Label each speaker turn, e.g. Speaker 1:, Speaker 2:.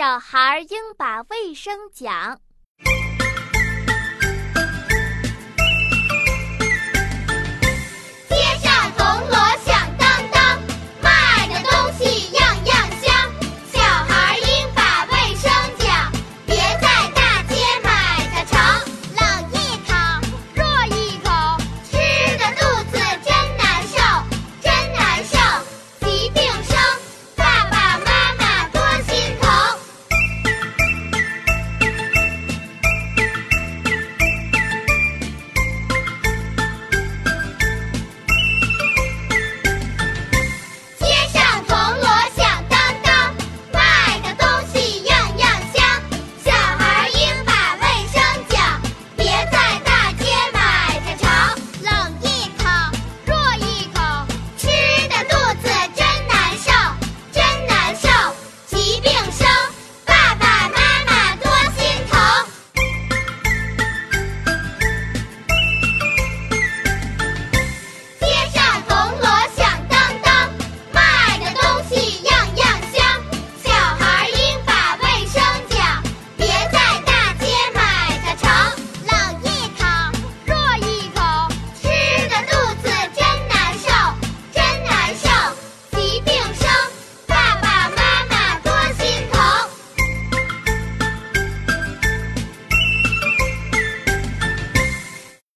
Speaker 1: 小孩应把卫生讲。